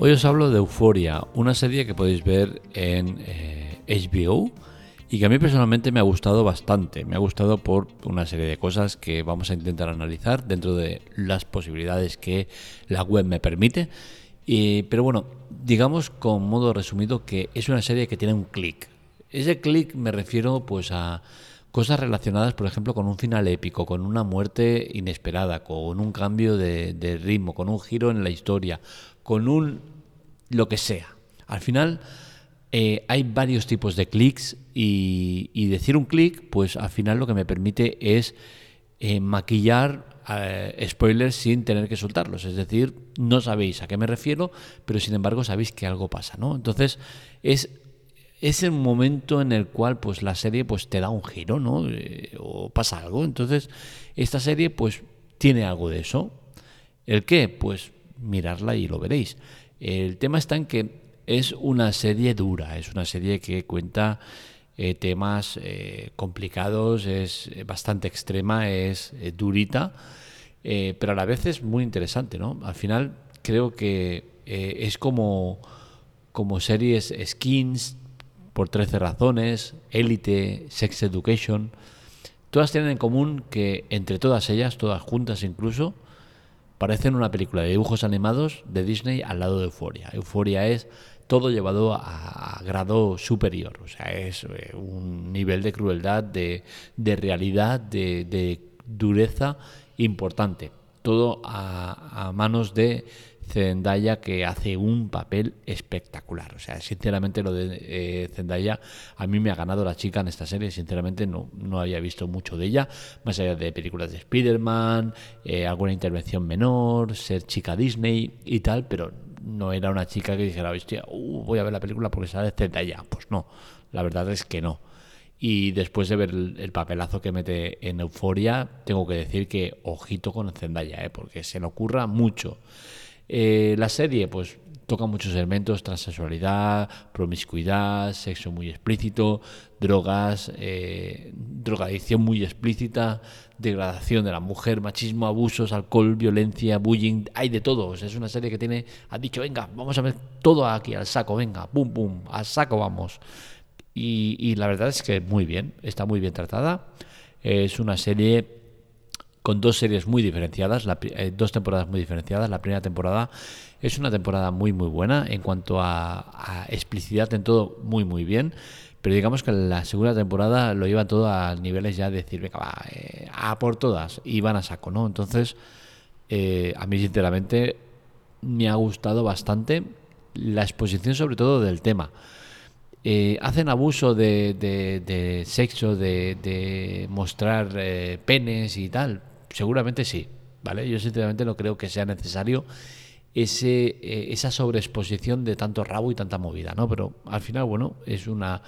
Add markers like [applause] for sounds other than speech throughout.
Hoy os hablo de Euforia, una serie que podéis ver en HBO eh, y que a mí personalmente me ha gustado bastante. Me ha gustado por una serie de cosas que vamos a intentar analizar dentro de las posibilidades que la web me permite. pero bueno, digamos con modo resumido que es una serie que tiene un clic. Ese clic me refiero pues a cosas relacionadas, por ejemplo, con un final épico, con una muerte inesperada, con un cambio de ritmo, con un giro en la historia, con un lo que sea. Al final eh, hay varios tipos de clics y, decir un clic, pues al final lo que me permite es eh, maquillar eh, spoilers sin tener que soltarlos. Es decir, no sabéis a qué me refiero, pero sin embargo sabéis que algo pasa, ¿no? Entonces es es el momento en el cual pues la serie pues te da un giro, ¿no? o pasa algo. Entonces, esta serie pues tiene algo de eso. ¿El qué? Pues mirarla y lo veréis. El tema está en que es una serie dura, es una serie que cuenta eh, temas eh, complicados, es bastante extrema, es eh, durita, pero a la vez es muy interesante, ¿no? Al final creo que es como, como series skins, por 13 razones, Elite, Sex Education, todas tienen en común que entre todas ellas, todas juntas incluso, parecen una película de dibujos animados de Disney al lado de Euforia. Euforia es todo llevado a, grado superior, o sea, es eh, un nivel de crueldad, de, realidad, de, dureza importante. Todo a manos de Zendaya que hace un papel espectacular. O sea, sinceramente lo de eh, Zendaya a mí me ha ganado la chica en esta serie. Sinceramente no, no había visto mucho de ella, más allá de películas de Spider-Man, eh, alguna intervención menor, ser chica Disney y tal, pero no era una chica que dijera, hostia, uh, voy a ver la película porque sale Zendaya. Pues no, la verdad es que no. Y después de ver el, papelazo que mete en Euforia, tengo que decir que ojito con Zendaya, ¿eh? porque se le ocurra mucho. Eh, la serie, pues toca muchos elementos, transexualidad, promiscuidad, sexo muy explícito, drogas, eh, drogadicción muy explícita, degradación de la mujer, machismo, abusos, alcohol, violencia, bullying, hay de todo. es una serie que tiene, ha dicho, venga, vamos a ver todo aquí al saco, venga, pum, pum, al saco vamos. Y, y la verdad es que muy bien, está muy bien tratada. Es una serie con dos series muy diferenciadas, eh, dos temporadas muy diferenciadas. La primera temporada es una temporada muy muy buena en cuanto a, explicidad en todo, muy muy bien. Pero digamos que la segunda temporada lo lleva todo a niveles ya de decir, venga, va, eh, a por todas, y van a saco, ¿no? Entonces, eh, a mí sinceramente me ha gustado bastante la exposición sobre todo del tema. hacen abuso de, sexo, de, mostrar penes y tal, seguramente sí, ¿vale? Yo sinceramente no creo que sea necesario ese, eh, esa sobreexposición de tanto rabo y tanta movida, ¿no? Pero al final, bueno, es una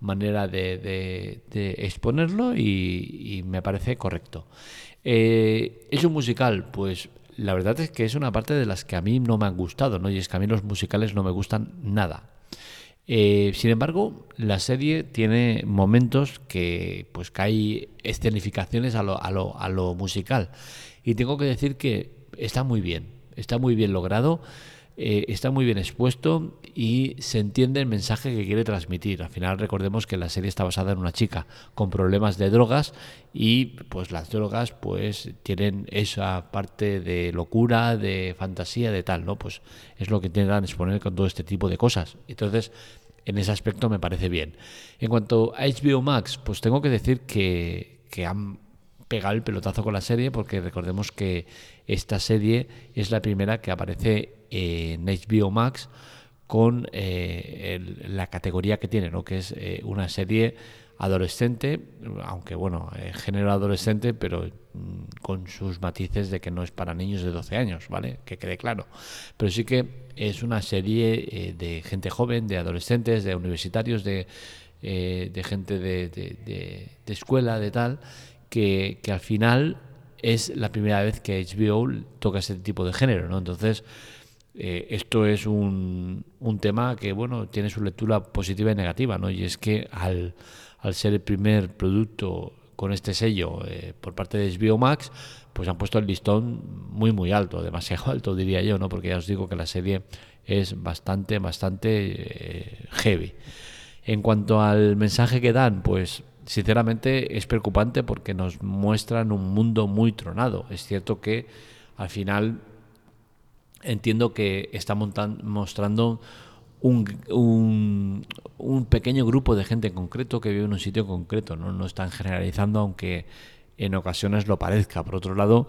manera de, exponerlo y, me parece correcto. Eh, ¿Es un musical? Pues la verdad es que es una parte de las que a mí no me han gustado, ¿no? Y es que a mí los musicales no me gustan nada. Eh, sin embargo, la serie tiene momentos que, pues, que hay escenificaciones a lo, a, lo, a lo musical. Y tengo que decir que está muy bien, está muy bien logrado, eh, está muy bien expuesto y se entiende el mensaje que quiere transmitir. Al final recordemos que la serie está basada en una chica con problemas de drogas y pues las drogas pues tienen esa parte de locura, de fantasía, de tal, ¿no? Pues es lo que intentan exponer con todo este tipo de cosas. Entonces, en ese aspecto me parece bien. En cuanto a HBO Max, pues tengo que decir que, que han pegado el pelotazo con la serie porque recordemos que esta serie es la primera que aparece en HBO Max con eh, la categoría que tiene, ¿no? que es eh, una serie adolescente, aunque bueno, eh, género adolescente, pero mm, con sus matices de que no es para niños de 12 años, ¿vale? Que quede claro. Pero sí que es una serie de gente joven, de adolescentes, de universitarios, de, de gente de, de, escuela, de tal, que, que al final es la primera vez que HBO toca ese tipo de género, ¿no? Entonces, eh, esto es un, un, tema que, bueno, tiene su lectura positiva y negativa, ¿no? Y es que al, al ser el primer producto con este sello eh, por parte de HBO Max, pues han puesto el listón muy muy alto, demasiado [laughs] alto diría yo, ¿no? Porque ya os digo que la serie es bastante, bastante eh, heavy. En cuanto al mensaje que dan, pues sinceramente es preocupante porque nos muestran un mundo muy tronado. Es cierto que al final entiendo que está mostrando un, pequeño grupo de gente en concreto que vive en un sitio concreto, ¿no? no están generalizando, aunque en ocasiones lo parezca. Por otro lado,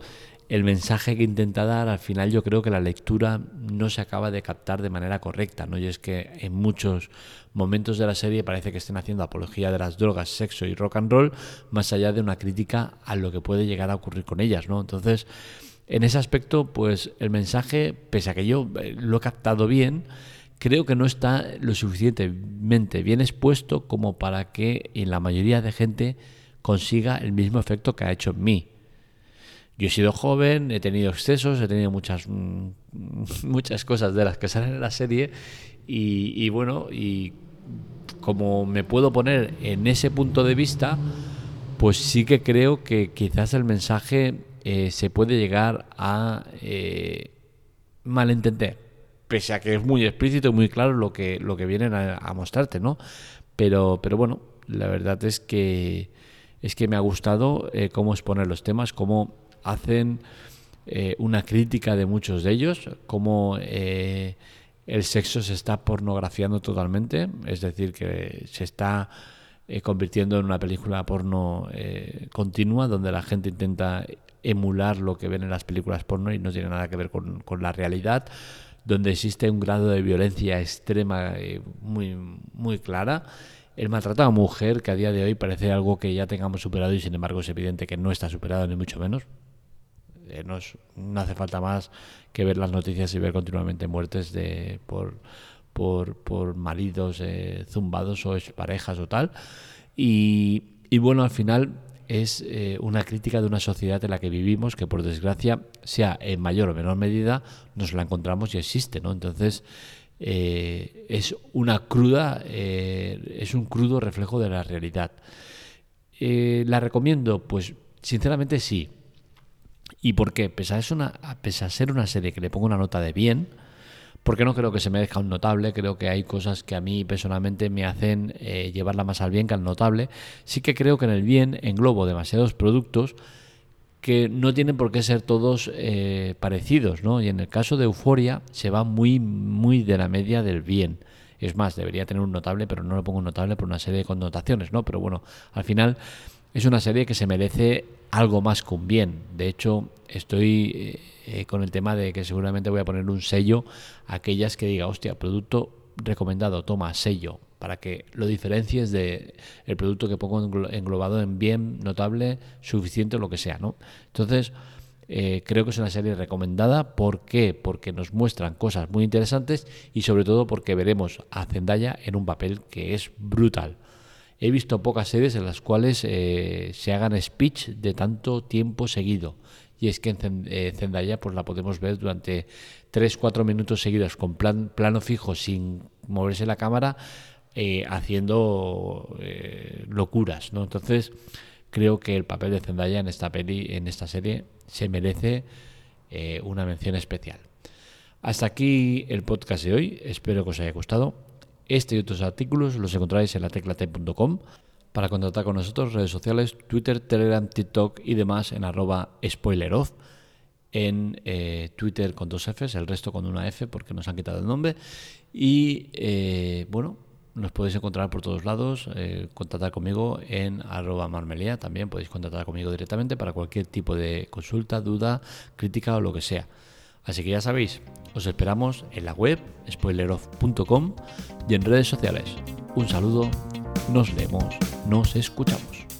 el mensaje que intenta dar, al final yo creo que la lectura no se acaba de captar de manera correcta, ¿no? Y es que en muchos momentos de la serie parece que estén haciendo apología de las drogas, sexo y rock and roll, más allá de una crítica a lo que puede llegar a ocurrir con ellas, ¿no? Entonces, en ese aspecto, pues el mensaje, pese a que yo eh, lo he captado bien, creo que no está lo suficientemente bien expuesto como para que en la mayoría de gente consiga el mismo efecto que ha hecho en mí. Yo he sido joven, he tenido excesos, he tenido muchas, mm, [laughs] muchas cosas de las que salen en la serie y, bueno, y como me puedo poner en ese punto de vista, pues sí que creo que quizás el mensaje eh, se puede llegar a eh, malentender, pese a que es muy explícito y muy claro lo que, lo que vienen a, mostrarte, ¿no? Pero, pero bueno, la verdad es que es que me ha gustado eh, cómo exponer los temas, cómo hacen una crítica de muchos de ellos, cómo el sexo se está pornografiando totalmente, es decir, que se está convirtiendo en una película porno continua, donde la gente intenta emular lo que ven en las películas porno y no tiene nada que ver con, con la realidad, donde existe un grado de violencia extrema muy, muy clara el maltrato a mujer, que a día de hoy parece algo que ya tengamos superado y sin embargo es evidente que no está superado ni mucho menos. Eh, no, hace falta más que ver las noticias y ver continuamente muertes de por, por, por maridos eh, zumbados o parejas o tal. Y, bueno, al final es eh, una crítica de una sociedad en la que vivimos que por desgracia, sea en mayor o menor medida, nos la encontramos y existe, ¿no? Entonces es una cruda, es un crudo reflejo de la realidad. ¿La recomiendo? Pues sinceramente sí. ¿Y por qué? Pese a, una, a ser una serie que le pongo una nota de bien, porque no creo que se merezca un notable, creo que hay cosas que a mí personalmente me hacen eh, llevarla más al bien que al notable. Sí que creo que en el bien englobo demasiados productos que no tienen por qué ser todos eh, parecidos, ¿no? Y en el caso de Euforia se va muy, muy de la media del bien. Es más, debería tener un notable, pero no lo pongo un notable por una serie de connotaciones, ¿no? Pero bueno, al final es una serie que se merece algo más que un bien. De hecho, estoy eh, eh, con el tema de que seguramente voy a poner un sello a aquellas que diga, hostia, producto recomendado, toma sello, para que lo diferencies de el producto que pongo englobado en bien, notable, suficiente lo que sea, ¿no? Entonces, eh, creo que es una serie recomendada. ¿Por qué? Porque nos muestran cosas muy interesantes y sobre todo porque veremos a Zendaya en un papel que es brutal he visto pocas series en las cuales eh, se hagan speech de tanto tiempo seguido. Y es que en eh, Zendaya pues la podemos ver durante 3-4 minutos seguidos con plan, plano fijo sin moverse la cámara eh, haciendo locuras. ¿no? Entonces creo que el papel de Zendaya en esta peli, en esta serie, se merece una mención especial. Hasta aquí el podcast de hoy. Espero que os haya gustado. Este y otros artículos los encontráis en la teclate.com. Para contactar con nosotros, redes sociales, Twitter, Telegram, TikTok y demás en arroba spoileroff. En eh, Twitter con dos Fs, el resto con una F porque nos han quitado el nombre. Y eh, bueno, nos podéis encontrar por todos lados. Eh, contactar conmigo en arroba marmelia. También podéis contactar conmigo directamente para cualquier tipo de consulta, duda, crítica o lo que sea. Así que ya sabéis, os esperamos en la web spoileroff.com y en redes sociales. Un saludo, nos leemos, nos escuchamos.